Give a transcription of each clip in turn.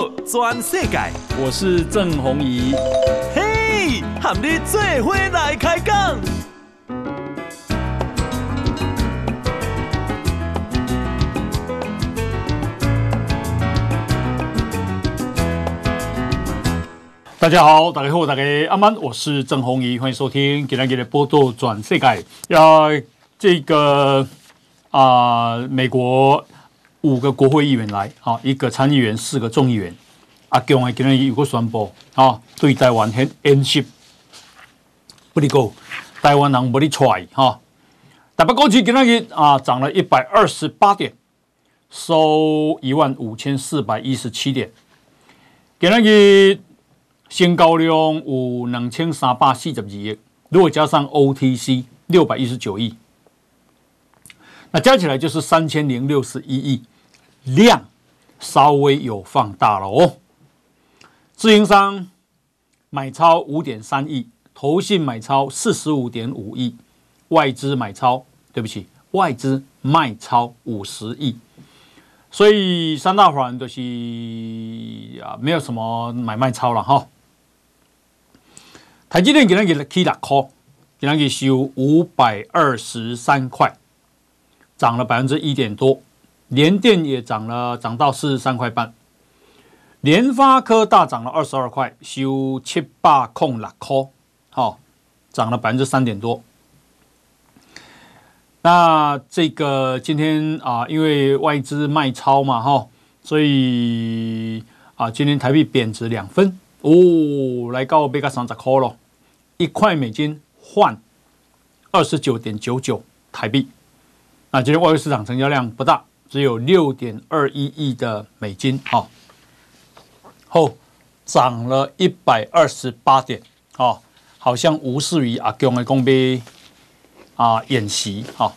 道全世界，我是郑宏仪。嘿，和你做伙来开讲。大家好，大家好，大家阿曼，我是郑宏仪，欢迎收听今天的报道全世界。要这个啊、呃，美国。五个国会议员来，啊，一个参议员，四个众议员，啊，今日今日有个宣布，啊，对台湾很严肃，不离够，台湾人不离踹，哈，台北股市今日啊涨了一百二十八点，收一万五千四百一十七点，今日成交量有两千三百四十二亿，如果加上 OTC 六百一十九亿。那加起来就是三千零六十一亿，量稍微有放大了哦。自营商买超五点三亿，投信买超四十五点五亿，外资买超，对不起，外资卖超五十亿。所以三大法人都是啊，没有什么买卖超了哈。台积电给他给了 K 打 call，给他给收五百二十三块。涨了百分之一点多，联电也涨了，涨到四十三块半。联发科大涨了二十二块，收七八空六块，好，涨了百分之三点多。那这个今天啊，因为外资卖超嘛，哈，所以啊，今天台币贬值两分哦，来到贝卡三十块了，一块美金换二十九点九九台币。那今天外汇市场成交量不大，只有六点二一亿的美金，哈，后涨了一百二十八点，啊，好像无视于阿共的攻击啊演习，哈。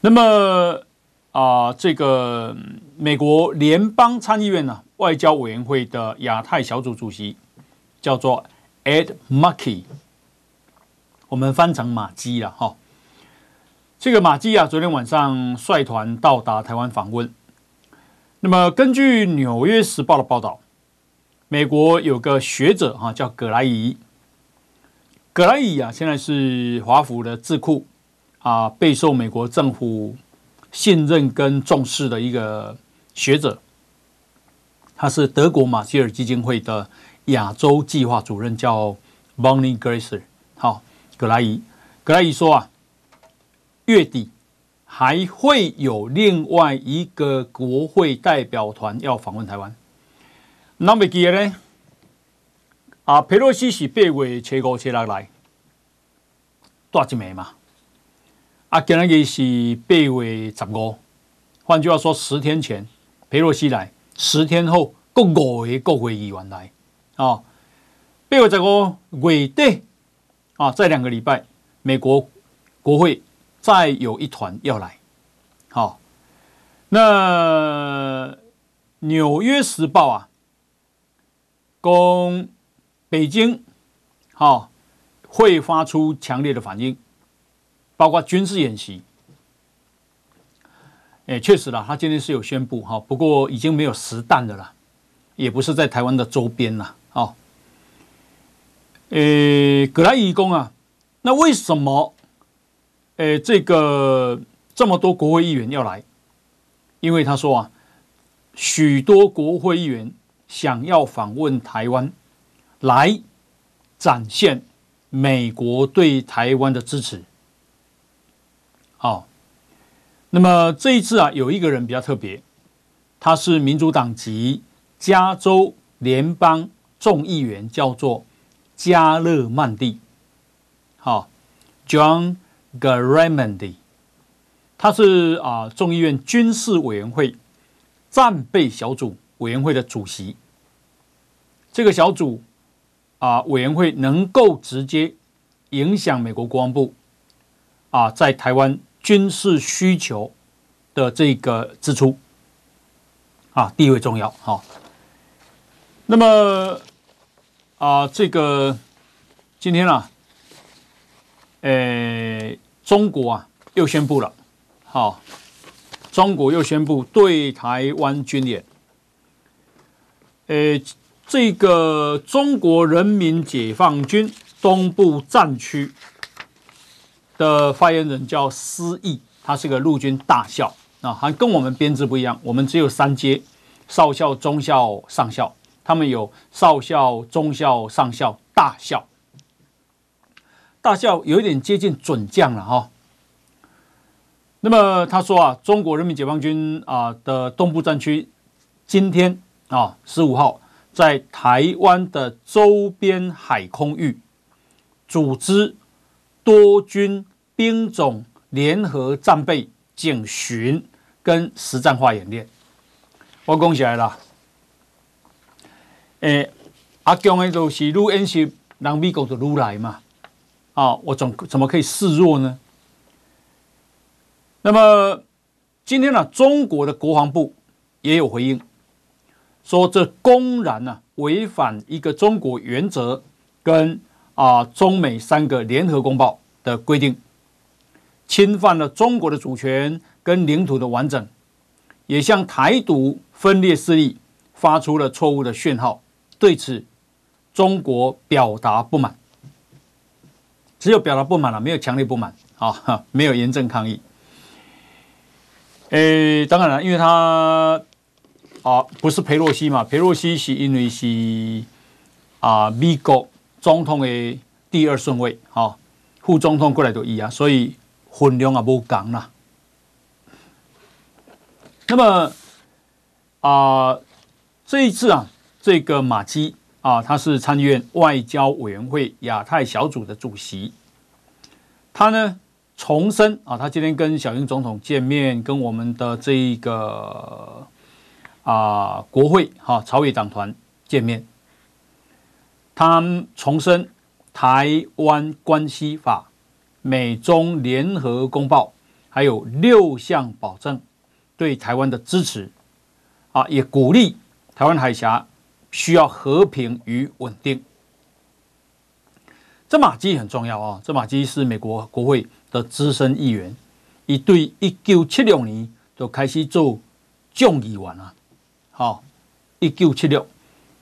那么啊，这个美国联邦参议院呢外交委员会的亚太小组主席叫做 Ed Markey，我们翻成马基了，哈。这个马基啊，昨天晚上率团到达台湾访问。那么，根据《纽约时报》的报道，美国有个学者哈，叫葛莱仪。葛莱仪啊，现在是华府的智库啊，备受美国政府信任跟重视的一个学者。他是德国马歇尔基金会的亚洲计划主任，叫 Bonnie Graser。好，葛莱仪，葛莱仪说啊。月底还会有另外一个国会代表团要访问台湾。那么记得呢？啊，佩洛西是八月七五七六来，多一枚嘛？啊，今日是八月十五，换句话说，十天前佩洛西来，十天后各五个国会议员来。啊，八月十五月底啊，再两个礼拜，美国国会。再有一团要来，好，那《纽约时报》啊，攻北京，好，会发出强烈的反应，包括军事演习。哎，确实了，他今天是有宣布哈，不过已经没有实弹的了，也不是在台湾的周边了，哦，呃，葛莱伊公啊，那为什么？诶，这个这么多国会议员要来，因为他说啊，许多国会议员想要访问台湾，来展现美国对台湾的支持。好，那么这一次啊，有一个人比较特别，他是民主党籍加州联邦众议员，叫做加勒曼蒂。好，John。Garamendi，他是啊众议院军事委员会战备小组委员会的主席。这个小组啊委员会能够直接影响美国国防部啊在台湾军事需求的这个支出啊地位重要哈。那么啊这个今天啊，呃。中国啊，又宣布了，好，中国又宣布对台湾军演。呃，这个中国人民解放军东部战区的发言人叫施毅，他是个陆军大校啊，还跟我们编制不一样，我们只有三阶，少校、中校、上校，他们有少校、中校、上校、大校。大校有一点接近准将了哈。那么他说啊，中国人民解放军啊的东部战区今天啊十五号在台湾的周边海空域组织多军兵种联合战备警巡跟实战化演练。我讲起来了，诶，阿强的都是愈演习，让美国就愈来嘛。啊，我怎怎么可以示弱呢？那么今天呢、中国的国防部也有回应，说这公然呢、违反一个中国原则跟啊中美三个联合公报的规定，侵犯了中国的主权跟领土的完整，也向台独分裂势力发出了错误的讯号。对此，中国表达不满。只有表达不满了，没有强烈不满啊，没有严正抗议。诶，当然了，因为他啊不是佩洛西嘛，佩洛西是因为是啊美国总统的第二顺位，啊，副总统过来都一样，所以分量啊不讲了。那么啊这一次啊，这个马基。啊，他是参议院外交委员会亚太小组的主席。他呢重申啊，他今天跟小英总统见面，跟我们的这一个啊国会哈、啊、朝野党团见面。他重申台湾关系法、美中联合公报，还有六项保证对台湾的支持。啊，也鼓励台湾海峡。需要和平与稳定。这马基很重要啊！这马基是美国国会的资深议员，一对一九七六年就开始做众议员了。好，一九七六，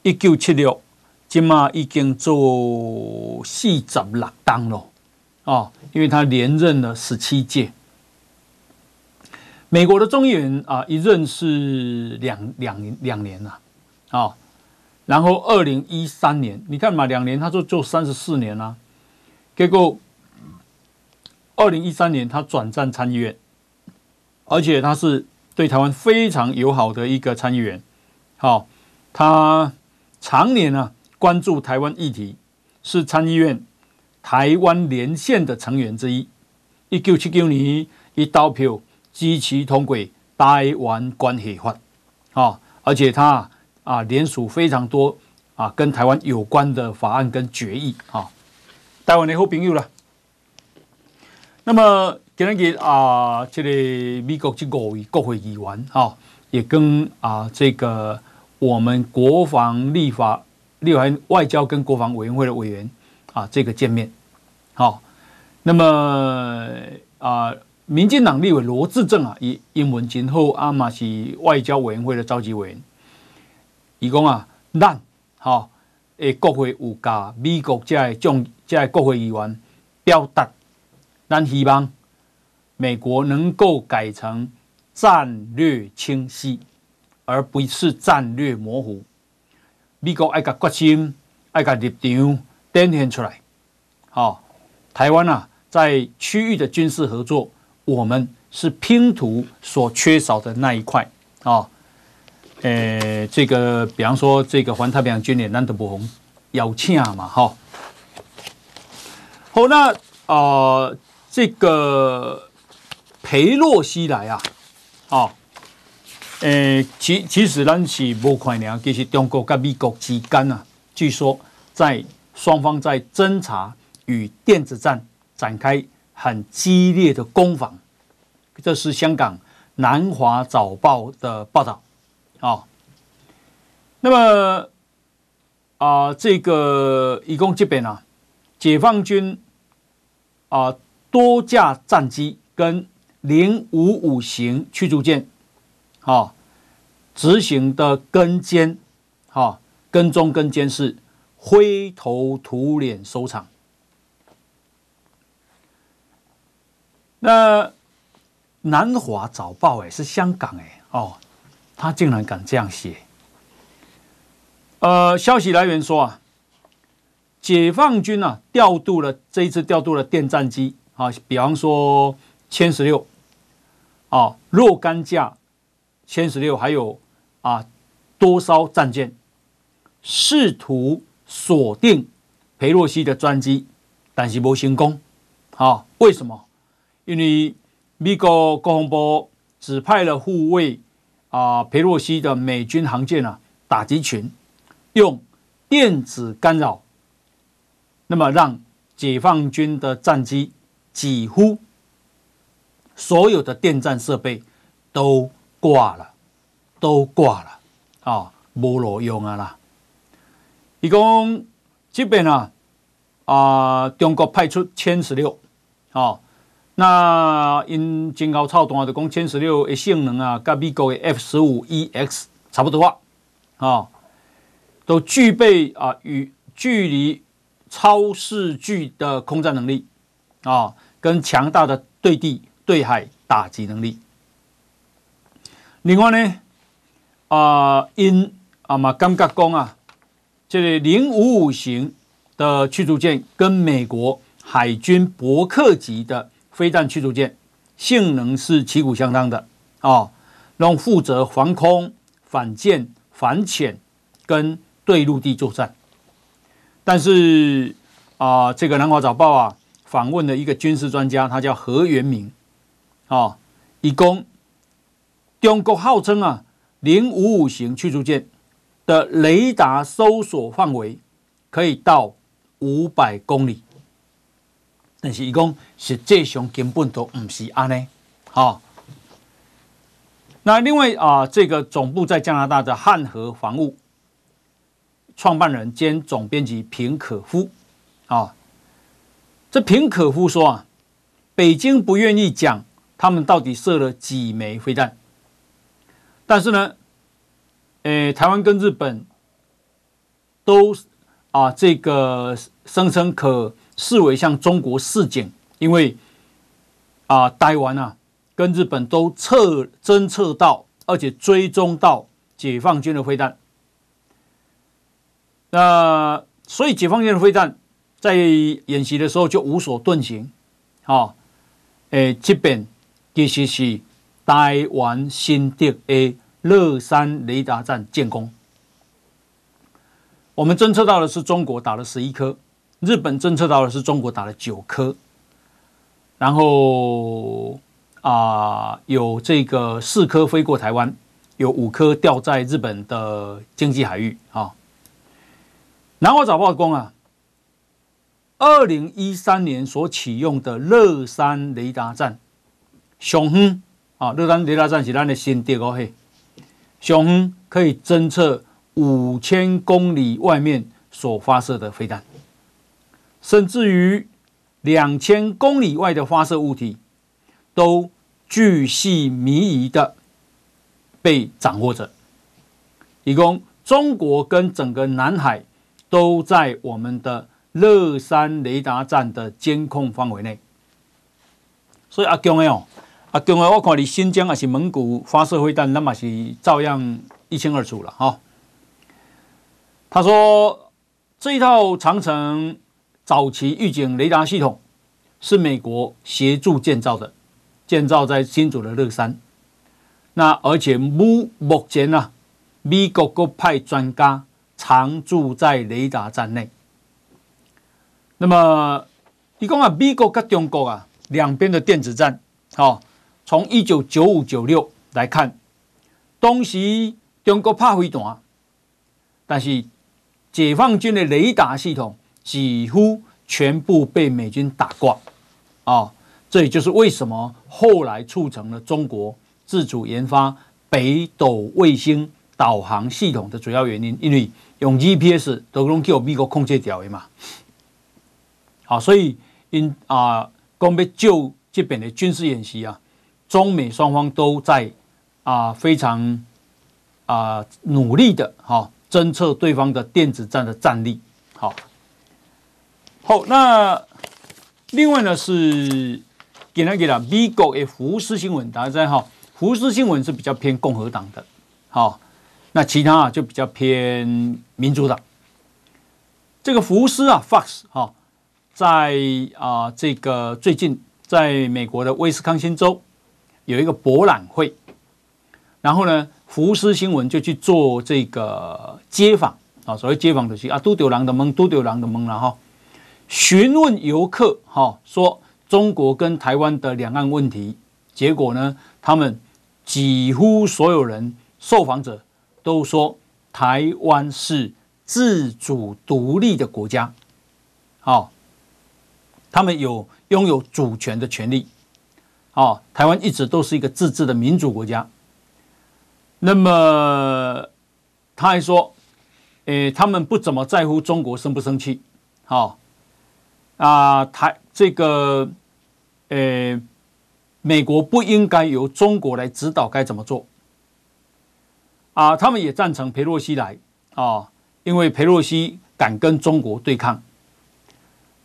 一九七六，今嘛已经做四十六当了啊！因为他连任了十七届。美国的众议员啊，一任是两两两年了啊。然后，二零一三年，你看嘛，两年他就做三十四年了，啊。结果，二零一三年他转战参议院，而且他是对台湾非常友好的一个参议员。好，他常年啊关注台湾议题，是参议院台湾连线的成员之一。一九七九年一刀票支持通过台湾关系法。好，而且他。啊，联署非常多啊，跟台湾有关的法案跟决议啊，台湾的好朋友了。那么今天啊，这个美国这五位国会议员啊，也跟啊这个我们国防立法、立法外交跟国防委员会的委员啊，这个见面。好、啊，那么啊，民进党立委罗志政啊，以英文今后阿玛是外交委员会的召集委员。伊讲啊，咱哈诶，国会有甲美国这些众这些国会议员表达，咱希望美国能够改成战略清晰，而不是战略模糊。美国爱甲决心，爱甲立场展现出来。好，台湾啊，在区域的军事合作，我们是拼图所缺少的那一块啊。呃，这个比方说，这个环太平洋军演，难得不红邀请嘛，哈。好，那啊、这个裴洛西来啊，哦，呃，其其实咱是无看呢，其实中国跟美国之间啊，据说在双方在侦察与电子战展开很激烈的攻防，这是香港南华早报的报道。啊、哦，那么啊、这个一共这边啊，解放军啊、多架战机跟零五五型驱逐舰，啊、执行的跟监，啊、哈，跟踪跟监视，灰头土脸收场。那南华早报哎，是香港哎哦，他竟然敢这样写。呃，消息来源说啊，解放军啊调度了这一次调度了电战机啊，比方说歼十六啊，若干架歼十六，还有啊多艘战舰，试图锁定裴洛西的专机，但是没成功。啊，为什么？因为美国国防部指派了护卫啊佩洛西的美军航舰啊打击群，用电子干扰，那么让解放军的战机几乎所有的电战设备都挂了，都挂了啊，没路用啊啦！一共这边啊啊，中国派出歼十六啊。那因警告操动啊，的讲歼十六的性能啊，跟美国的 F 十五 EX 差不多啊，啊，都具备啊与距离超视距的空战能力啊，跟强大的对地对海打击能力。另外呢，啊因啊嘛感觉讲啊，这个零五五型的驱逐舰跟美国海军伯克级的。飞弹驱逐舰性能是旗鼓相当的啊，然后负责防空、反舰、反潜跟对陆地作战。但是啊，这个南华早报啊访问了一个军事专家，他叫何元明啊，以供中国号称啊零五五型驱逐舰的雷达搜索范围可以到五百公里。但是，伊讲实际上根本都不是安尼，好。那另外啊，这个总部在加拿大的汉和防务创办人兼总编辑平可夫啊，这平可夫说啊，北京不愿意讲他们到底射了几枚飞弹，但是呢，诶，台湾跟日本都啊，这个声称可。视为向中国示警，因为啊，台湾啊跟日本都测侦测到，而且追踪到解放军的飞弹。那所以解放军的飞弹在演习的时候就无所遁形。好，诶，这边其实是台湾新竹的乐山雷达站建功，我们侦测到的是中国打了十一颗。日本侦测到的是中国打了九颗，然后啊、有这个四颗飞过台湾，有五颗掉在日本的经济海域啊。南华早报公啊，二零一三年所启用的乐山雷达站，上远啊，乐山雷达站是咱的新竹哦嘿，上远可以侦测五千公里外面所发射的飞弹。甚至于两千公里外的发射物体，都巨细靡遗的被掌握着。以供中国跟整个南海都在我们的乐山雷达站的监控范围内。所以阿强哦，阿强啊，我看你新疆还是蒙古发射飞弹，那么是照样一清二楚了哈。他说这一套长城。早期预警雷达系统是美国协助建造的，建造在新竹的乐山。那而且目目前呢、啊，美国各派专家常驻在雷达站内。那么，你讲啊，美国跟中国啊两边的电子战，好，从一九九五九六来看，当时中国怕飞弹，但是解放军的雷达系统。几乎全部被美军打挂，啊，这也就是为什么后来促成了中国自主研发北斗卫星导航系统的主要原因，因为用 GPS 都能够美国控制掉的嘛。好，所以因啊，讲要就这边的军事演习啊，中美双方都在啊非常啊努力的哈。侦测对方的电子战的战力。好，好，那另外呢是给他给他美国的福斯新闻，大家知道哈，福斯新闻是比较偏共和党的，好，那其他啊就比较偏民主党。这个福斯啊，Fox 哈，在啊这个最近在美国的威斯康星州有一个博览会，然后呢，福斯新闻就去做这个街访。啊，所谓街访的去啊，都丢狼的懵，都丢狼的懵了哈。询问游客哈，说中国跟台湾的两岸问题，结果呢，他们几乎所有人受访者都说台湾是自主独立的国家，好，他们有拥有主权的权利，好，台湾一直都是一个自治的民主国家。那么他还说。诶，他们不怎么在乎中国生不生气，好啊，台这个，呃，美国不应该由中国来指导该怎么做，啊，他们也赞成裴洛西来啊，因为裴洛西敢跟中国对抗。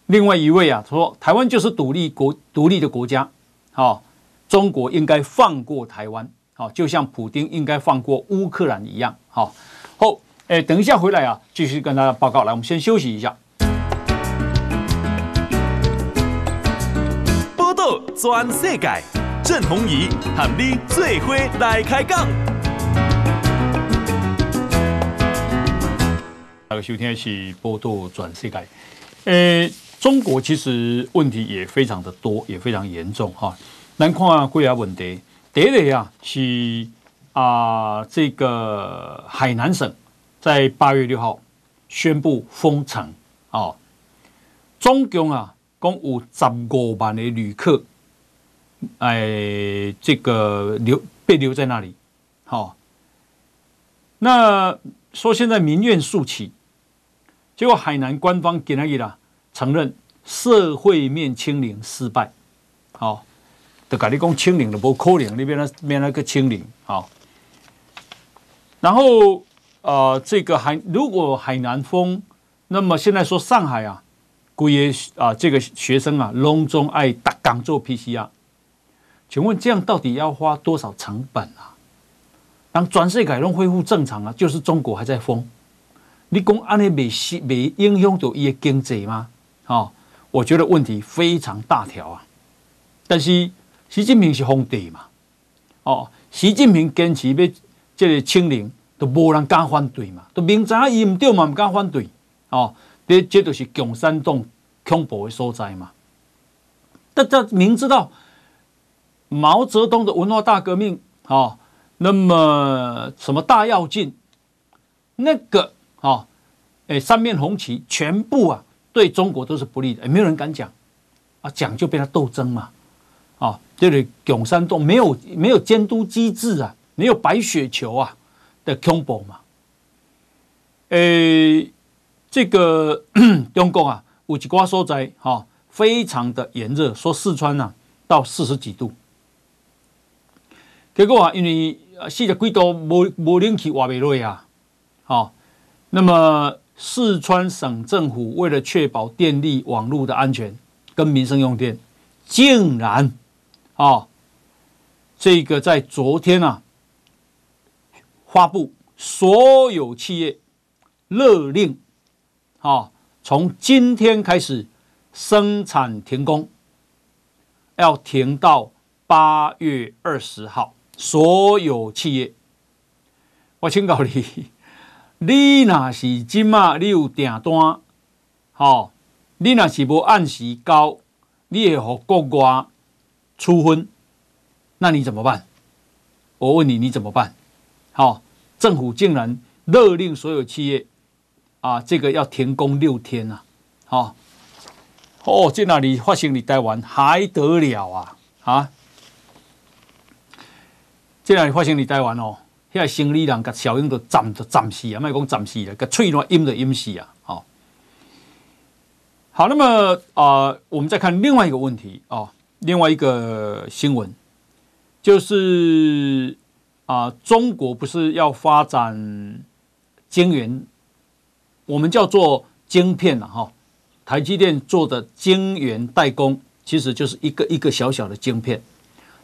另外一位啊说，台湾就是独立国独立的国家，好，中国应该放过台湾，好，就像普丁应该放过乌克兰一样，好，后。哎，等一下回来啊，继续跟大家报告。来，我们先休息一下。全世界，郑弘仪和你最伙来开讲。那个收听的是报道转世界。呃，中国其实问题也非常的多，也非常严重哈。来看啊，几个问题。第一啊是啊，这个海南省。在八月六号宣布封城哦，总共啊共有十五万的旅客，哎，这个留被留在那里，好、那说现在民怨竖起，结果海南官方给那个啦承认社会面清零失败，好、哦，就跟你讲清零的不扣零，那边那边那个清零，好、然后。呃，这个海如果海南封，那么现在说上海啊，贵业啊，这个学生啊，隆重爱打港做 PCR，请问这样到底要花多少成本啊？当全世界拢恢复正常啊，就是中国还在封，你讲安尼没西没影响到伊的经济吗？哦，我觉得问题非常大条啊。但是习近平是皇帝嘛，哦，习近平坚持要这个清零。都无人敢反对嘛，都明知伊唔对嘛，唔敢反对哦。这这就是共产党恐怖的所在嘛。大家明知道毛泽东的文化大革命哦，那么什么大跃进，那个哦，哎，三面红旗全部啊，对中国都是不利的，也没有人敢讲啊，讲就被他斗争嘛。啊，这里永山洞没有没有监督机制啊，没有白雪球啊。的恐怖嘛？哎，这个 中国啊，有一瓜所在哈，非常的炎热，说四川呐、啊、到四十几度。结果啊，因为四十几度无无冷气活不落啊，好，那么四川省政府为了确保电力网络的安全跟民生用电，竟然啊，这个在昨天啊。发布所有企业勒令，啊，从今天开始生产停工，要停到八月二十号。所有企业，我请教你，你若是今嘛你有订单，好，你若是无按时交，你会和国外处分，那你怎么办？我问你，你怎么办？好，政府竟然勒令所有企业啊，这个要停工六天啊！好，哦，在哪里发生？你台湾还得了啊？啊，在哪里发生？你台湾哦，现在生理人个小英都暂都暂时啊，卖讲暂时了，个脆弱阴都阴死啊！好，好，那么啊、呃，我们再看另外一个问题哦，另外一个新闻就是。啊，中国不是要发展晶圆，我们叫做晶片了哈。台积电做的晶圆代工，其实就是一个一个小小的晶片，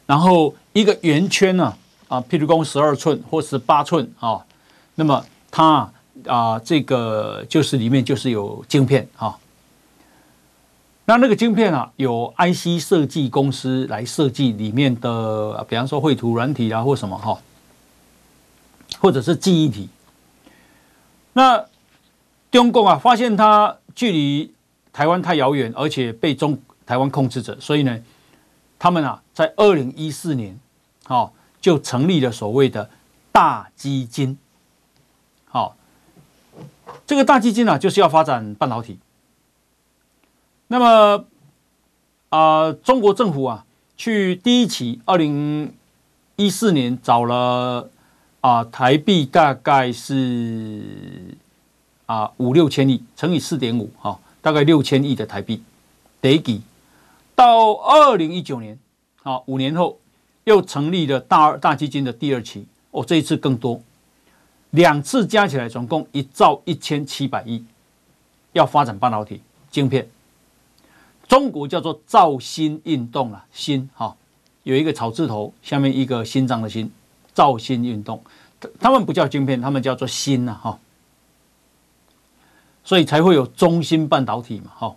然后一个圆圈呢，啊，啊譬如说十二寸或十八寸啊，那么它啊，这个就是里面就是有晶片啊。那那个晶片啊，有 IC 设计公司来设计里面的，比方说绘图软体啊，或什么哈，或者是记忆体。那中共啊，发现它距离台湾太遥远，而且被中台湾控制着，所以呢，他们啊，在二零一四年，好就成立了所谓的大基金。好，这个大基金啊，就是要发展半导体。那么啊、中国政府啊，去第一期二零一四年找了啊、台币大概是啊五六千亿乘以四点五哈。大概六千亿的台币，得给到二零一九年，啊，五年后又成立了大二大基金的第二期，哦，这一次更多，两次加起来总共一兆一千七百亿，要发展半导体晶片。中国叫做造芯运动啊，芯哈，有一个草字头，下面一个心脏的心，造芯运动，他们不叫晶片，他们叫做芯呐哈。所以才会有中芯半导体嘛，哈，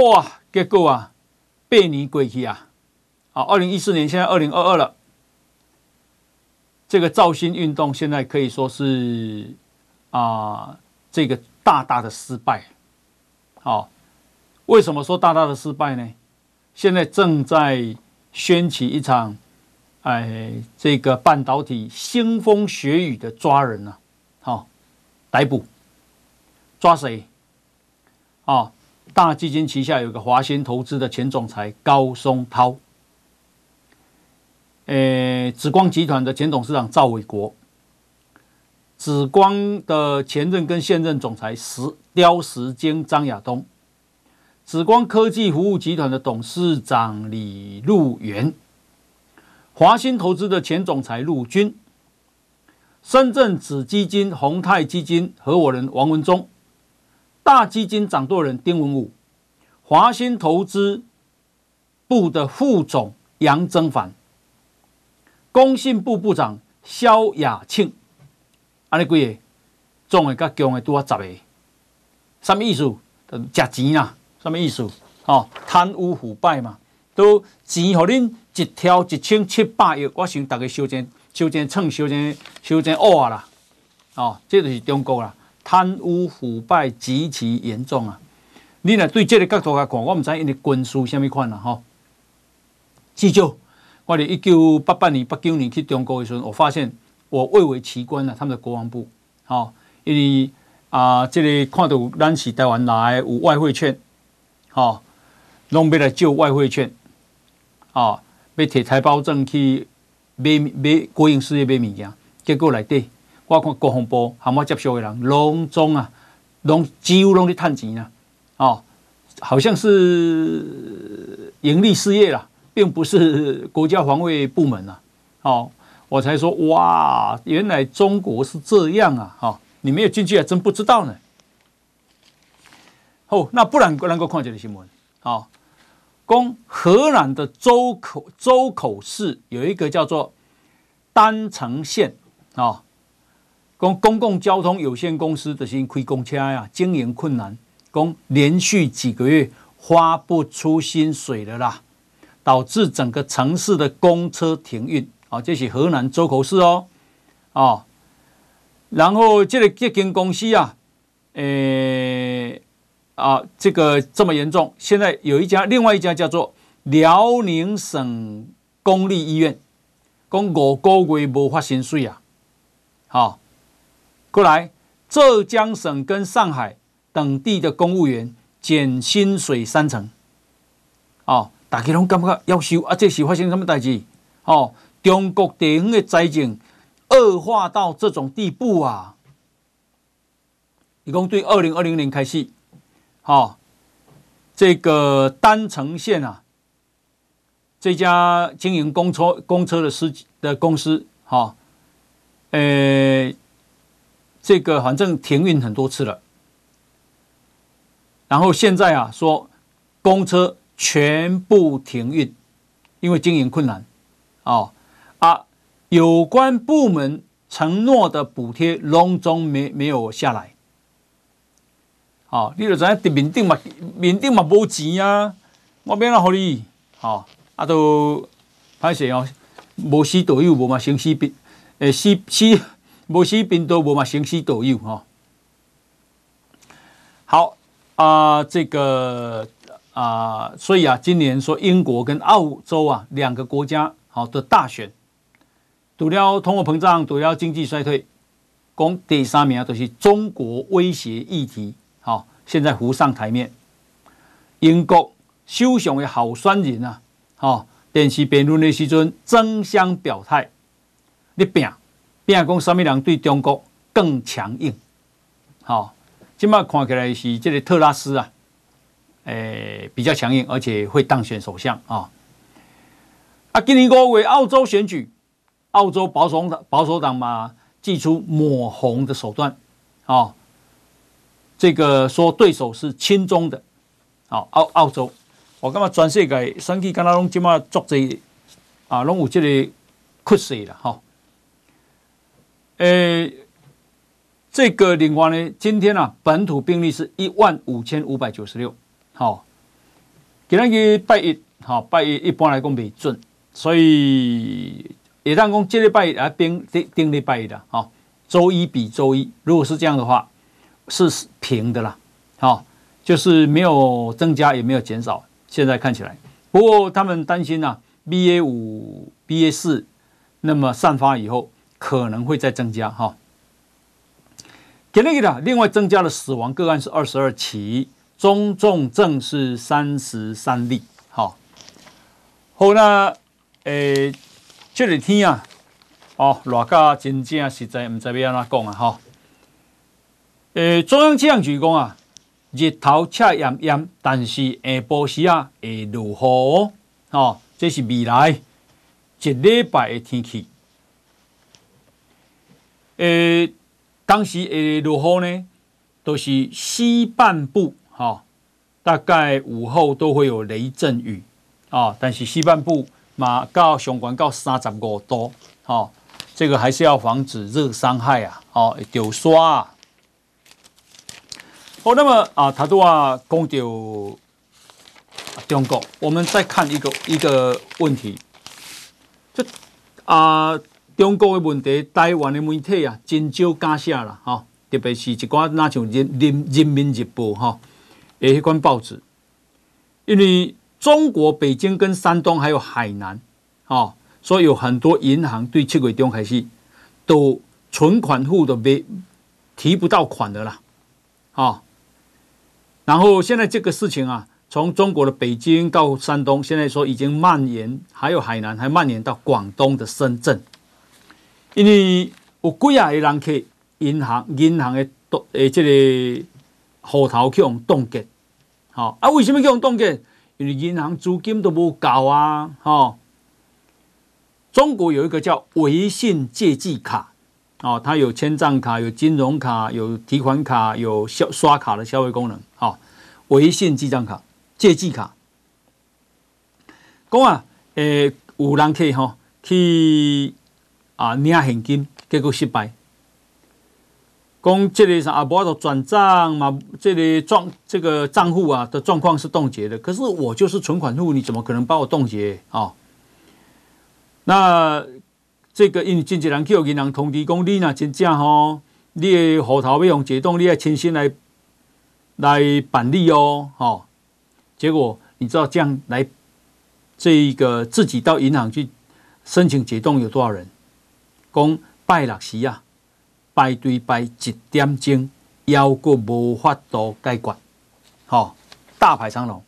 哇，结果啊，八年过去啊，好，二零一四年，现在二零二二了，这个造星运动现在可以说是啊，这个大大的失败，好，为什么说大大的失败呢？现在正在掀起一场，哎，这个半导体腥风血雨的抓人呢，好，逮捕。抓谁？啊，大基金旗下有个华新投资的前总裁高松涛，诶，紫光集团的前董事长赵伟国，紫光的前任跟现任总裁石刁石京张亚东，紫光科技服务集团的董事长李路源，华兴投资的前总裁陆军，深圳紫基金宏泰基金合伙人王文忠。大基金掌舵人丁文武，华兴投资部的副总杨增凡，工信部部长萧亚庆，安尼几个，总的甲强的拄啊十个，什么意思？食钱啦，什么意思？哦，贪污腐败嘛，都钱互恁一条一千七百亿，我想大家修正修正秤修正修正乌啊啦，哦，这就是中国啦。贪污腐败极其严重啊！你若对这个角度来看，我唔知因的军事什么款啦吼。至少我哋一九八八年、八九年去中国的时候，我发现我蔚为奇观啊！他们的国防部，吼，因为啊，这里、看到咱是台湾来有外汇券，吼，拢要来救外汇券，啊，要摕台胞证去买买国营事业买物件，结果来对。我看国防部和我接受的人，拢总啊，拢几乎拢在赚钱啊，哦，好像是盈利事业啦，并不是国家防卫部门呐，哦，我才说哇，原来中国是这样啊，哈，你没有进去还真不知道呢。哦，那不然不能够看这个新闻，哦，讲河南的周口周口市有一个叫做单城县啊。哦公公共交通有限公司的新亏公车呀，经营困难，公连续几个月发不出薪水了啦，导致整个城市的公车停运啊，这是河南周口市哦，啊，然后这个这间公司啊，诶啊，这个这么严重，现在有一家另外一家叫做辽宁省公立医院，公五个月没发薪水啊，好。过来，浙江省跟上海等地的公务员减薪水三成。哦，大家拢感觉要修啊？这是发生什么代志？哦，中国地方的财政恶化到这种地步啊！一共对二零二零年开始，哦，这个丹城县啊，这家经营公车公车的司机的公司，哈、哦，呃。这个反正停运很多次了，然后现在啊说公车全部停运，因为经营困难，哦啊，有关部门承诺的补贴隆中没没有下来，哦，你就知影面顶嘛面顶嘛无钱啊，我免让你，哦，啊都歹势哦，无死导游无嘛生死病，诶死死。无死病都无嘛，生死都有哈。好啊、这个啊、呃，所以啊，今年说英国跟澳洲啊两个国家好的大选，除了通货膨胀，除了经济衰退，讲第三名都是中国威胁议题。好，现在浮上台面。英国首相的好酸人啊，好，电视辩论的时阵争相表态，你拼。变讲什么人对中国更强硬？好，今麦看起来是这个特拉斯啊，诶、欸，比较强硬，而且会当选首相啊。啊，今年五月澳洲选举，澳洲保守党保守党嘛，祭出抹红的手段，啊，这个说对手是亲中的，啊，澳澳洲，我感觉全世界选举敢若拢今麦作这啊，拢有这个趋势了哈。诶，这个另外呢，今天啊，本土病例是一万五千五百九十六。好，今天去拜一，好拜一，一般来讲未准，所以也当讲这礼拜一啊定定定礼拜一的，好，周一比周一，如果是这样的话，是平的啦，好，就是没有增加也没有减少，现在看起来，不过他们担心啊，BA 五、BA 四，那么散发以后。可能会再增加哈，给那个的，另外增加了死亡个案是二十二起，中重症是三十三例。好，好那诶，这几天啊，哦，热到真正实在唔知要安怎讲啊哈。诶，中央气象局讲啊，日头恰炎炎，但是下晡时啊会落雨哦，哦，这是未来一礼拜的天气。呃，当时会落雨呢，都是西半部、哦，大概午后都会有雷阵雨、哦。但是西半部嘛，到上关到三十五度，哦，这个还是要防止热伤害啊，哦，丢刷啊。哦，那么啊，他都啊讲到中国，我们再看一个一个问题，这啊。中国的问题，台湾的媒体啊，真少敢写啦，哈，特别是一寡那像人人人民日报哈，诶，迄款报纸，因为中国北京跟山东还有海南，啊，所以有很多银行对七月中开始都存款户都没提不到款的啦，啊，然后现在这个事情啊，从中国的北京到山东，现在说已经蔓延，还有海南还蔓延到广东的深圳。因为有几啊个人去银行，银行的冻诶，这个户头去冻结，好啊？为什么叫冻结？因为银行资金都不够啊，哈。中国有一个叫微信借记卡，哦，它有签账卡、有金融卡、有提款卡、有消刷卡的消费功能，好，微信记账卡、借记卡。讲啊，诶，有人去哈去。啊，领现金结果失败。讲这里上啊，无法度转账嘛，这里状这个账户啊的状况是冻结的。可是我就是存款户，你怎么可能把我冻结、哦？那这个因为经纪人叫银行通知讲，你那真正吼，你的户头要用解冻，你要亲身来来办理哦，哈、哦。结果你知道这样来这一个自己到银行去申请解冻有多少人？讲拜六时啊，排队排一点钟，犹阁无法度解决，吼，大排长龙。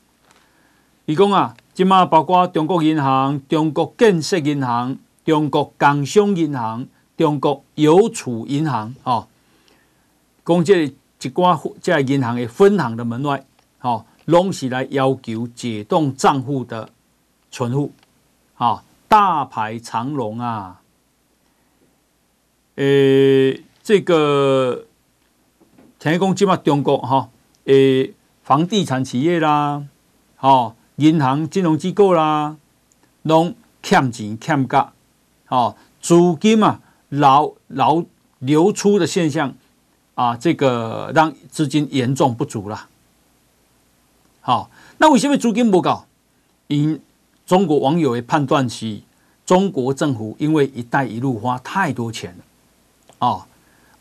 伊讲啊，即马包括中国银行、中国建设银行、中国工商银行、中国邮储银行，吼，讲这一寡这银行的分行的门外，吼，拢是来要求解冻账户的存户，吼，大排长龙啊！诶，这个听讲即马中国哈诶房地产企业啦，哦银行金融机构啦，拢欠钱欠价，哦资金啊流流流出的现象啊，这个让资金严重不足了。好，那为什么资金不够？因中国网友也判断是中国政府因为“一带一路”花太多钱了，啊，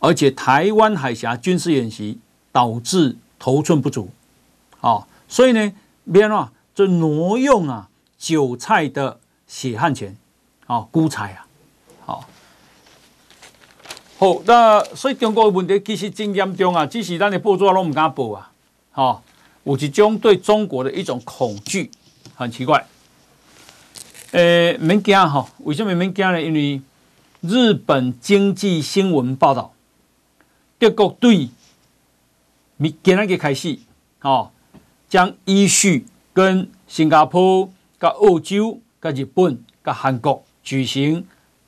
而且台湾海峡军事演习导致头寸不足，哦，所以呢，别人就挪用啊韭菜的血汗钱，啊，孤财啊，好，好，那所以中国的问题其实真严重啊，只是咱的报纸都唔敢报啊，好。有一种对中国的一种恐惧，很奇怪。呃，免惊哈，为什么免惊呢？因为日本经济新闻报道，德国对明今日开始，哦，将依序跟新加坡、跟澳洲、跟日本、跟韩国举行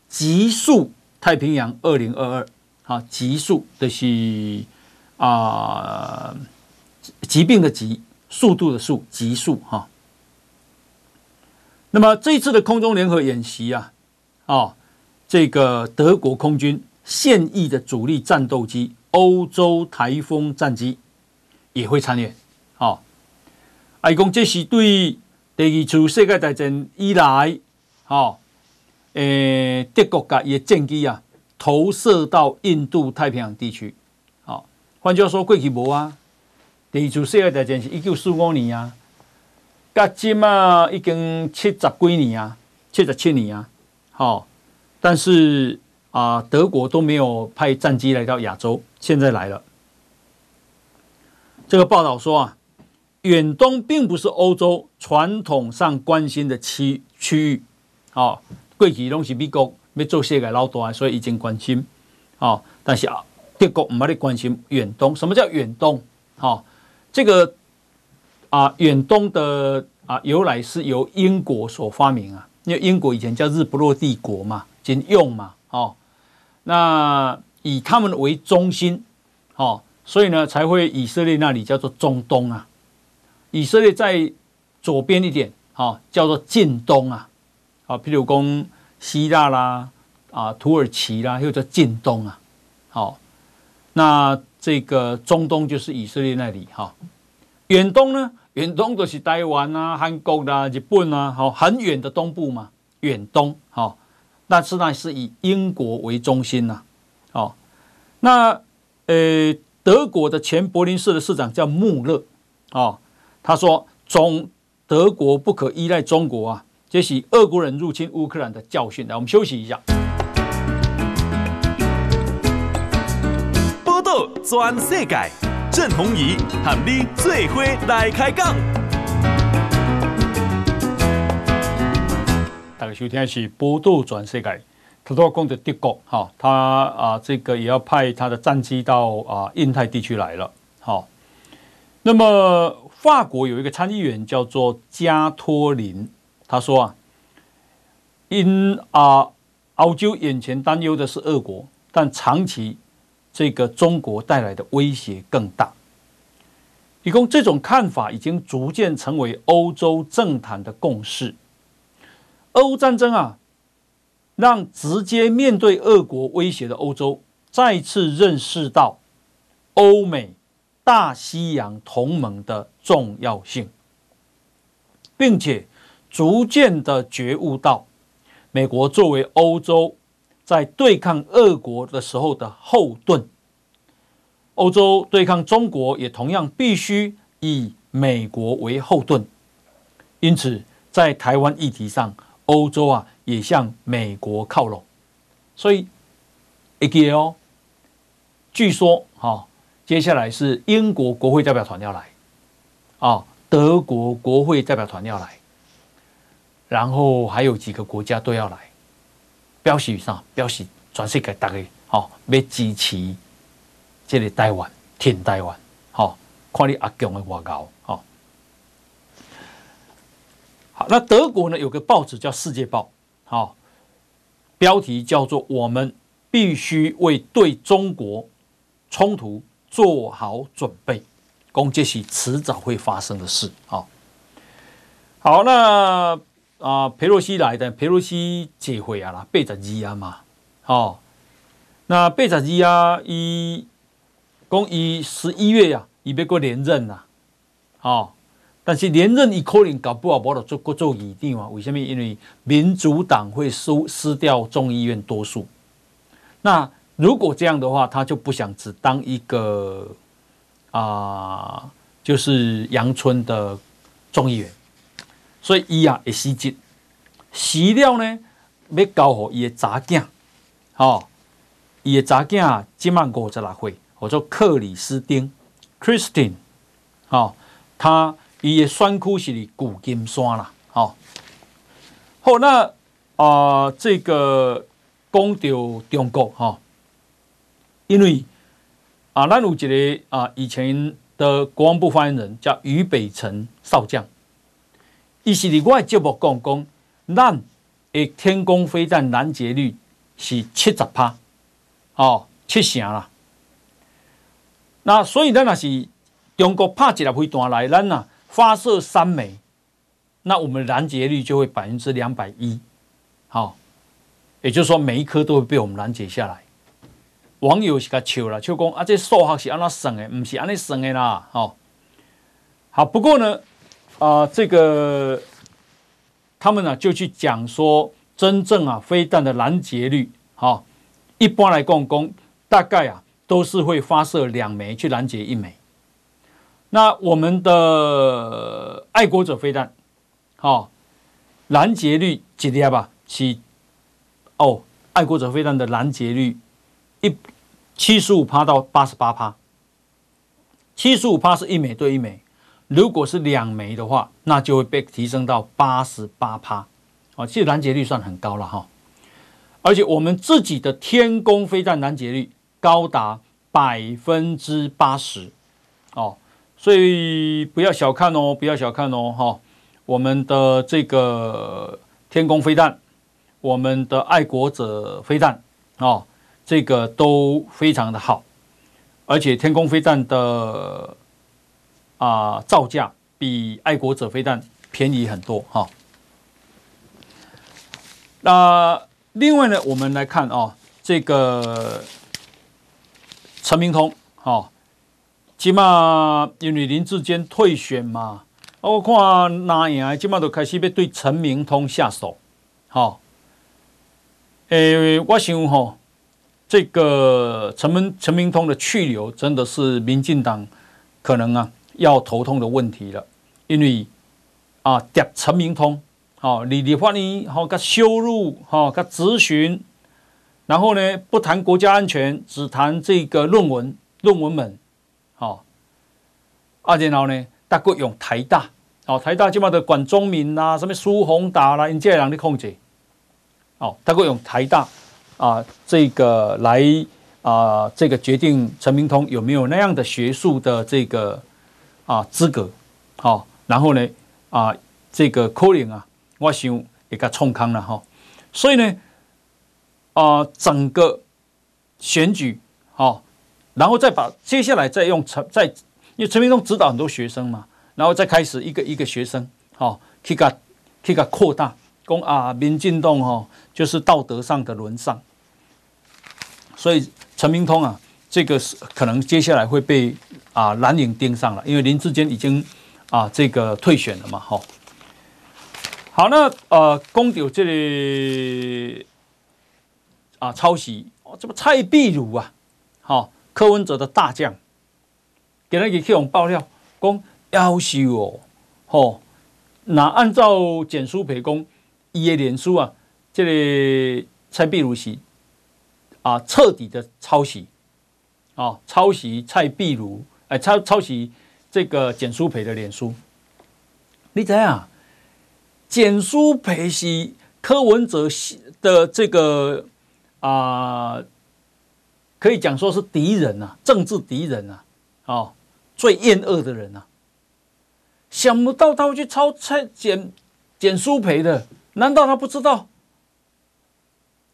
极速太平洋二零二二，好，极速的是啊。呃疾病的疾，速度的速，极速哈。那么这一次的空中联合演习啊，哦，这个德国空军现役的主力战斗机欧洲台风战机也会参演。哦，啊，一共这是对第二次世界大战以来，哦，诶，德国嘅也战机啊投射到印度太平洋地区。哦，换句话说，过去无啊。第二次世界大战是一九四五年啊，到今啊已经七十几年啊，七十七年啊，好，但是啊，德国都没有派战机来到亚洲，现在来了。这个报道说啊，远东并不是欧洲传统上关心的区区域，好，过去拢是美国要做世界老大，所以已经关心，好，但是啊，德国唔系咧关心远东，什么叫远东？好。这个啊，远东的啊由来是由英国所发明啊，因为英国以前叫日不落帝国嘛，仅用嘛，哦，那以他们为中心，哦，所以呢才会以色列那里叫做中东啊，以色列在左边一点，哦，叫做近东啊，啊，譬如讲希腊啦，啊，土耳其啦，又叫近东啊，好，那。这个中东就是以色列那里哈，远东呢？远东就是台湾啊、韩国啊、日本啊，好，很远的东部嘛。远东好，但是呢是以英国为中心呐，好，那呃德国的前柏林市的市长叫穆勒啊，他说中德国不可依赖中国啊，这是俄国人入侵乌克兰的教训。来，我们休息一下。全世界，郑弘仪和你最伙来开讲。大家收听的是《波道全世界》，他都讲的帝国，哈，他啊，这个也要派他的战机到啊印太地区来了，好。那么法国有一个参议员叫做加托林，他说啊，因啊欧洲眼前担忧的是俄国，但长期。这个中国带来的威胁更大。一共这种看法已经逐渐成为欧洲政坛的共识。俄乌战争啊，让直接面对俄国威胁的欧洲再次认识到欧美大西洋同盟的重要性，并且逐渐的觉悟到美国作为欧洲。在对抗俄国的时候的后盾，欧洲对抗中国也同样必须以美国为后盾。因此，在台湾议题上，欧洲啊也向美国靠拢。所以，一个哦，据说哈，接下来是英国国会代表团要来，啊，德国国会代表团要来，然后还有几个国家都要来。表示啥？表示全世界大家好要支持这个台湾，挺台湾，好看你阿强的外交，好。好，那德国呢？有个报纸叫《世界报》，好，标题叫做“我们必须为对中国冲突做好准备，攻击是迟早会发生的事。好，好，那啊，佩洛西来的，佩洛西解回啊啦，八十二啊嘛，好，那八十二啊，伊讲伊十一月呀，伊要过连任呐，好，但是连任伊可能搞不好无得做过做议长啊？为什么？因为民主党会输失掉众议院多数。那如果这样的话，他就不想只当一个啊、就是阳春的众议员，所以伊啊会死职，死了呢要交予伊的查囝，好，伊的查囝今满五十六岁，叫做克里斯汀 （Christine），好，他伊的选区是旧金山啦，吼，好，那啊、呃、这个。讲到中国哈，因为啊，咱有一个啊，以前的国防部发言人叫于北辰少将，伊是伫我的节目讲讲，咱的天宫飞弹拦截率是七十趴，哦，七成啦。那所以咱若是中国拍一粒飞弹来，咱呐发射三枚，那我们拦截率就会百分之两百一，好。也就是说，每一颗都会被我们拦截下来。网友是个笑了，就讲啊，这数学是按怎算的？不是按呢算的啦。好，好，不过呢，啊、这个他们呢就去讲说，真正啊飞弹的拦截率，好，一般来讲讲，大概啊都是会发射两枚去拦截一枚。那我们的爱国者飞弹，好，拦截率几点吧？是。哦，爱国者飞弹的拦截率一七十五趴到八十八趴，七十五趴是一枚对一枚，如果是两枚的话，那就会被提升到八十八趴。哦，其实拦截率算很高了哈，而且我们自己的天宫飞弹拦截率高达百分之八十哦，所以不要小看哦，不要小看哦哈，我们的这个天宫飞弹。我们的爱国者飞弹啊，这个都非常的好，而且天宫飞弹的啊造价比爱国者飞弹便宜很多哈。那另外呢，我们来看啊，这个陈明通哈，起码因为林志坚退选嘛，我看哪样起码都开始要对陈明通下手，好。诶，我想哈，这个陈明陈明通的去留真的是民进党可能啊要头痛的问题了，因为啊，谍陈明通，好，李立发呢，好，个羞辱，好，个质询，然后呢，不谈国家安全，只谈这个论文，论文们，好，啊，然后呢，大国用台大，哦，台大起码的管中民啦，什么苏宏达啦，因这样的控制。哦，他会用台大啊，这个来啊，这个决定陈明通有没有那样的学术的这个啊资格，好、哦，然后呢啊，这个可能啊，我想也给他冲康了哈，所以呢啊，整个选举好、哦，然后再把接下来再用陈再，因为陈明通指导很多学生嘛，然后再开始一个一个学生好，去个去个扩大。讲啊，民进党哈，就是道德上的沦丧，所以陈明通啊，这个是可能接下来会被啊蓝营盯上了，因为林志坚已经啊这个退选了嘛，哈。好，那呃，公调这里啊抄袭哦，这不蔡壁如啊，好柯文哲的大将，给他给去用爆料，讲夭寿哦，吼，那按照简书培讲。伊的脸书啊，这个蔡壁如是啊，彻底的抄袭啊，抄袭蔡壁如，哎，抄抄袭这个简书培的脸书。你知啊？简书培是柯文哲的这个啊，可以讲说是敌人呐，政治敌人呐，哦，最厌恶的人呐。想不到他会去抄蔡简简书培的。难道他不知道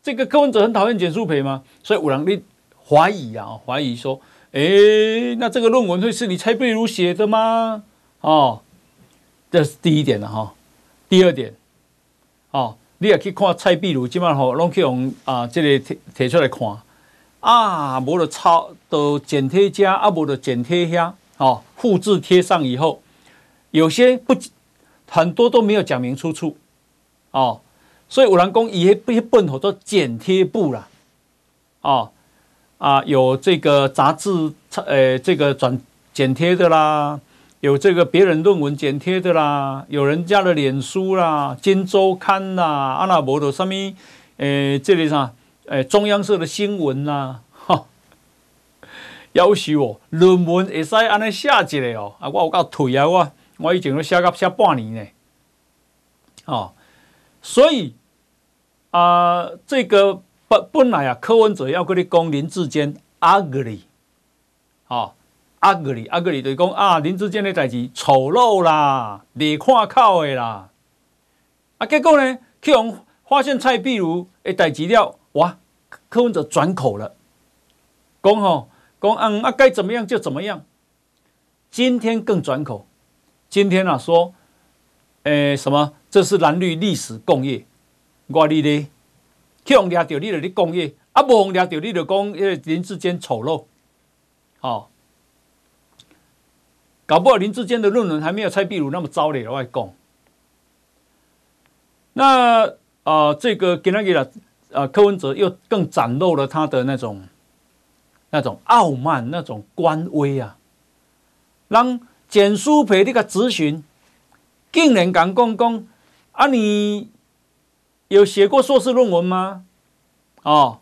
这个柯文哲很讨厌简书培吗？所以有人你怀疑啊，怀疑说，诶，那这个论文会是你蔡壁如写的吗？哦，这是第一点了哈。第二点，哦，你也去看蔡壁如，基本上吼，拢去用啊，这个提提出来看啊，无就抄，都剪贴加啊，无就剪贴下，哦，复制贴上以后，有些不很多都没有讲明出处，哦。所以有人讲伊迄迄本好多剪贴簿啦，哦啊，有这个杂志，呃，这个转剪贴的啦，有这个别人论文剪贴的啦，有人家的脸书啦，《今周刊》啦，啊那无的什么，呃，这里啥，呃，中央社的新闻啦，哈，要求哦，论文会使安尼写一个哦，啊，我有够退啊，我我以前都写到写半年呢，哦，所以。啊、呃，这个本本来啊，柯文哲要跟你讲林志坚 ugly，哦，ugly，ugly 就是讲啊，林志坚的代志丑陋啦，未看口的啦，啊，结果呢，去用发现蔡壁如的代志了，哇，柯文哲转口了，讲吼，讲嗯啊，该怎么样就怎么样，今天更转口，今天啊说，诶，什么？这是蓝绿历史共业。我你咧，去用抓到你就咧共业，啊，无用抓到你就讲，因为林志坚丑陋，哦，搞不好林志坚的论文还没有蔡壁如那么糟咧，我讲。那啊、这个给那个了，呃，柯文哲又更展露了他的那种那种傲慢，那种官威啊，让简书培那个质询，竟然敢讲讲啊你。有写过硕士论文吗？哦，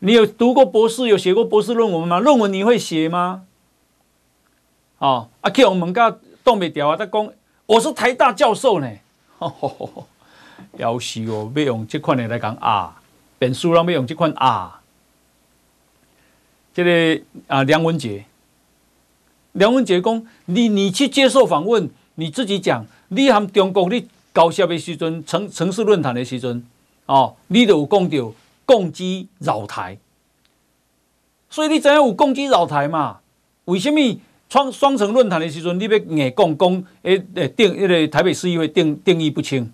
你有读过博士？有写过博士论文吗？论文你会写吗？哦，啊，去我们家东北调啊，他讲我是台大教授呢。要死哦，要用这款的来讲啊，本书人要用这款啊。这个啊，梁文杰，梁文杰讲你你去接受访问，你自己讲，你和中国你。交涉的时阵，城城市论坛的时阵，哦，你都有讲到共机扰台，所以你知影有共机扰台嘛？为什么双双城论坛的时阵，你要硬讲讲诶诶定迄个台北市议会定定义不清？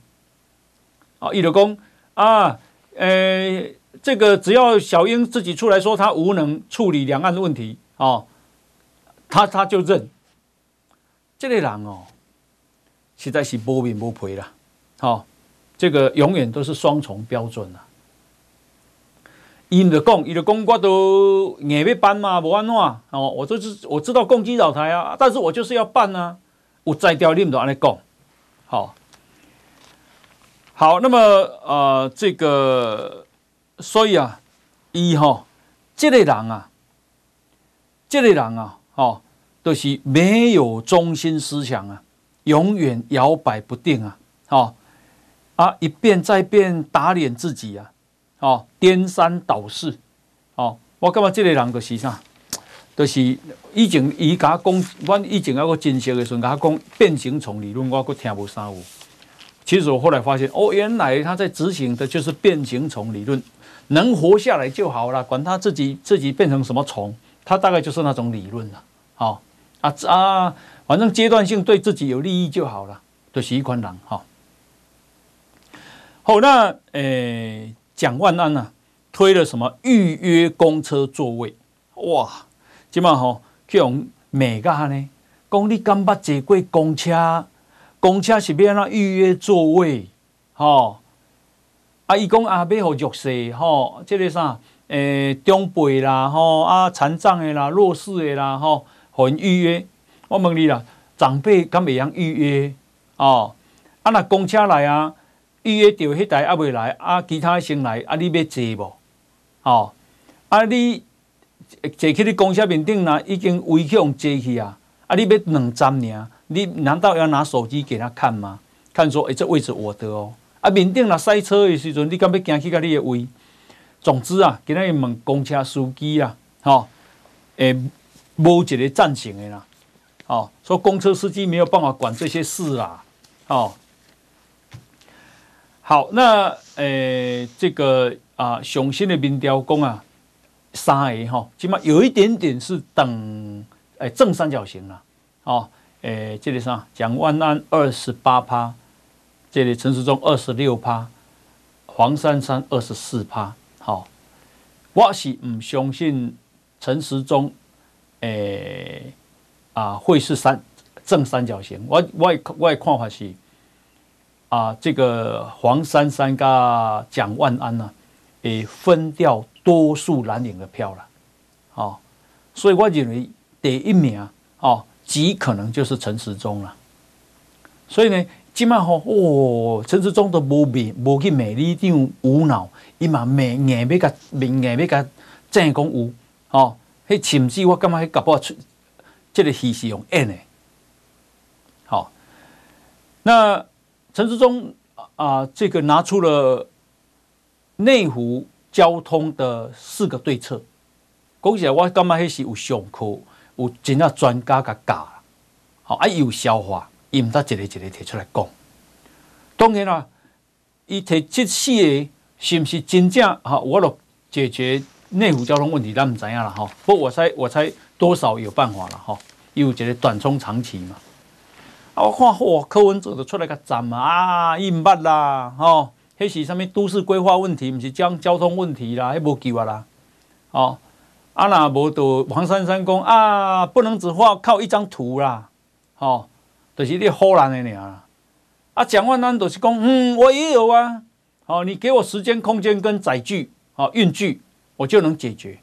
啊，伊就讲啊，诶、这个只要小英自己出来说他无能处理两岸的问题，哦，他他就认，这个人哦。实在是无面无皮啦，好、哦，这个永远都是双重标准啦。伊就讲，伊就讲，我都硬要办嘛，无安怎哦，我就是我知道共机扰台啊，但是我就是要办啊，有在调你们都安尼讲，好，好，那么呃，这个所以啊，伊吼、哦，这类人啊，这类人啊，哦，都、就是没有中心思想啊。永远摇摆不定啊！哦，啊，一变再变，打脸自己啊！哦，颠三倒四哦！我感觉这类人就是啥？就是以前伊甲我讲，我以前还个真实的时候，甲我讲变形虫理论，我阁听无啥有。其实我后来发现，哦，原来他在执行的就是变形虫理论，能活下来就好了，管他自己自己变成什么虫，他大概就是那种理论了。好啊啊！反正阶段性对自己有利益就好了，就是一款人哈。好，那诶，蒋万安呐，推了什么预约公车座位？哇，今嘛吼，去用美个呢？讲你敢捌坐过公车？公车是要安怎预约座位？吼，啊，伊讲啊，要互弱势吼，这个啥？诶，长辈啦，吼啊，残障的啦，弱势的啦，吼，互因预约。我问你啦，长辈敢会用预约？哦，啊那公车来啊，预约到迄台还未来，啊其他先来，啊你要坐无？哦，啊你坐去你公车面顶啦，已经危险坐去啊，啊你要两站尔，你难道要拿手机给他看吗？看说，诶、欸，这位置我的哦，啊面顶若塞车的时阵，你敢要行去到你的位？总之啊，今日问公车司机啊，吼、哦，诶、欸，无一个赞成的啦。哦，说公车司机没有办法管这些事啦，哦，好，那呃，这个啊，雄心的民调讲啊，三个哈，起码有一点点是等诶正三角形了，哦，诶，这里上蒋万安二十八趴，这里陈时中二十六趴，黄珊珊二十四趴，好，我是唔相信陈时中，诶啊会是三正三角形，我我我的看法是。啊，这个黄珊珊跟蒋万安呢、啊，也分掉多数蓝营的票了，哦，所以我认为第一名哦，极可能就是陈时中了。所以呢，今嘛吼，哦，陈时中都无美，无去美丽定无脑，伊嘛美硬要甲明硬要甲正讲有，哦，迄甚至我感觉迄搞不好出，这个戏是用演的，好、那。陈时中啊，这个拿出了内湖交通的四个对策，讲起来我感觉还是有上课，有真正专家甲教，好啊伊有消化，伊毋得一个一个提出来讲。当然啦，伊提这四个是毋是真正哈？我都解决内湖交通问题，咱毋知影啦哈。不过我猜我猜多少有办法了哈，有这个短中长期嘛。啊我看嚯，柯文哲都出来甲站啊，伊毋捌啦，吼，迄是啥物都市规划问题，毋是讲交通问题啦，迄无救啊啦，哦，啊那无就黄珊珊讲啊，不能只画靠一张图啦，吼，就是你唬人的尔，啊，蒋万安都是讲，嗯，我也有啊，哦，你给我时间、空间跟载具，哦，运具，我就能解决。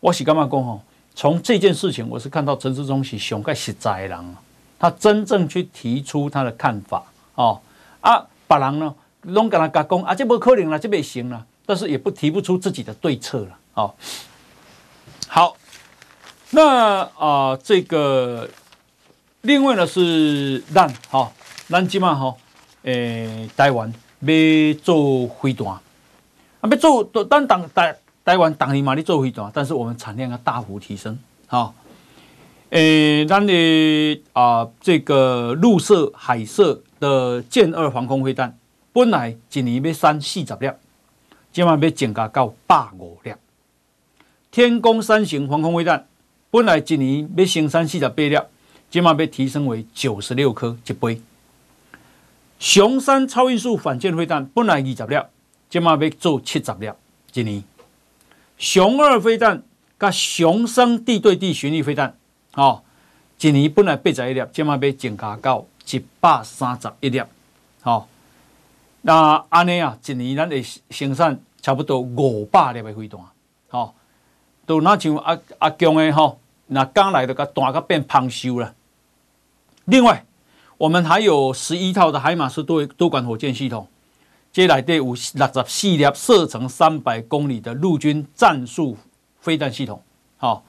我是干嘛讲吼？从这件事情，我是看到陈世忠是上个实在的人。他真正去提出他的看法哦，啊，别人呢，拢跟他讲啊，这不可能了，这不行了，但是也不提不出自己的对策了哦。好，那啊、这个另外呢是咱哈，咱今嘛哈，诶，台湾要做飞弹，啊，要做，当当台台湾当年嘛，你做飞弹，但是我们产量要大幅提升，哈、哦。诶，咱的啊，这个陆射、海射的歼二防空飞弹，本来一年要三四十粒，今晚要增加到百五粒。天宫三型防空飞弹，本来一年要生产四十八粒，今晚要提升为九十六颗一倍。雄三超音速反舰飞弹，本来二十粒，今嘛要做七十粒一年。雄二飞弹跟雄三地对地巡弋飞弹。哦，一年本来八十一粒，今麦要增加到一百三十一粒。吼、那安尼啊，一年咱会生产差不多五百粒的飞弹。都那像阿阿强的吼，那刚来的个弹个变胖修了。另外，我们还有十一套的海马斯多多管火箭系统，接来第五六十四粒射程三百公里的陆军战术飞弹系统。好、哦。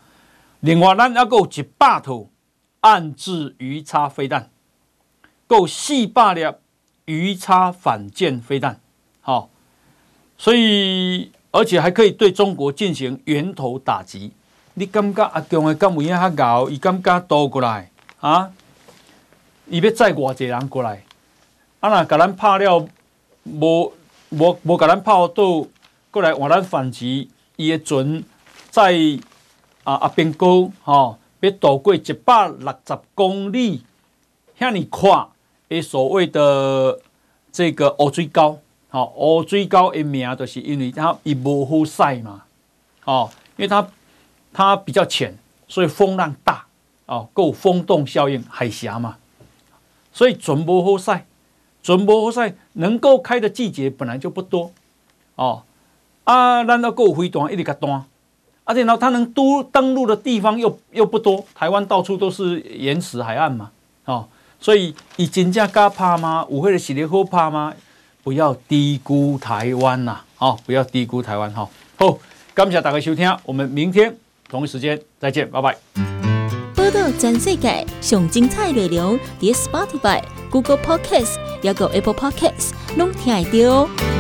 另外，咱还有一百套岸置鱼叉飞弹，够四百粒鱼叉反舰飞弹，好，所以而且还可以对中国进行源头打击。你感觉阿强的敢有影较牛？伊感觉倒过来啊？伊要载偌济人过来？啊那，甲咱拍了，无无无甲咱拍倒过来换咱反击，伊的船在。啊！阿兵哥，吼，要渡过一百六十公里，遐尼宽诶，所谓的这个乌水沟，吼，乌水沟诶名就是因为它伊无好晒嘛，哦，因为它它比较浅，所以风浪大，哦，够风洞效应，海峡嘛，所以准无好晒，准无好晒，能够开的季节本来就不多，哦，啊，咱要够飞弹一直甲短。而且呢，它能都登陆的地方又又不多，台湾到处都是岩石海岸嘛，哦，所以以金价嘎怕吗？五会的系列后怕吗？不要低估台湾呐，哦，不要低估台湾哈。好，感谢大家收听，我们明天同一时间再见，拜拜。报道全世界上精彩内容，伫 Spotify、Google Podcasts，还有 Apple Podcasts，拢听得到。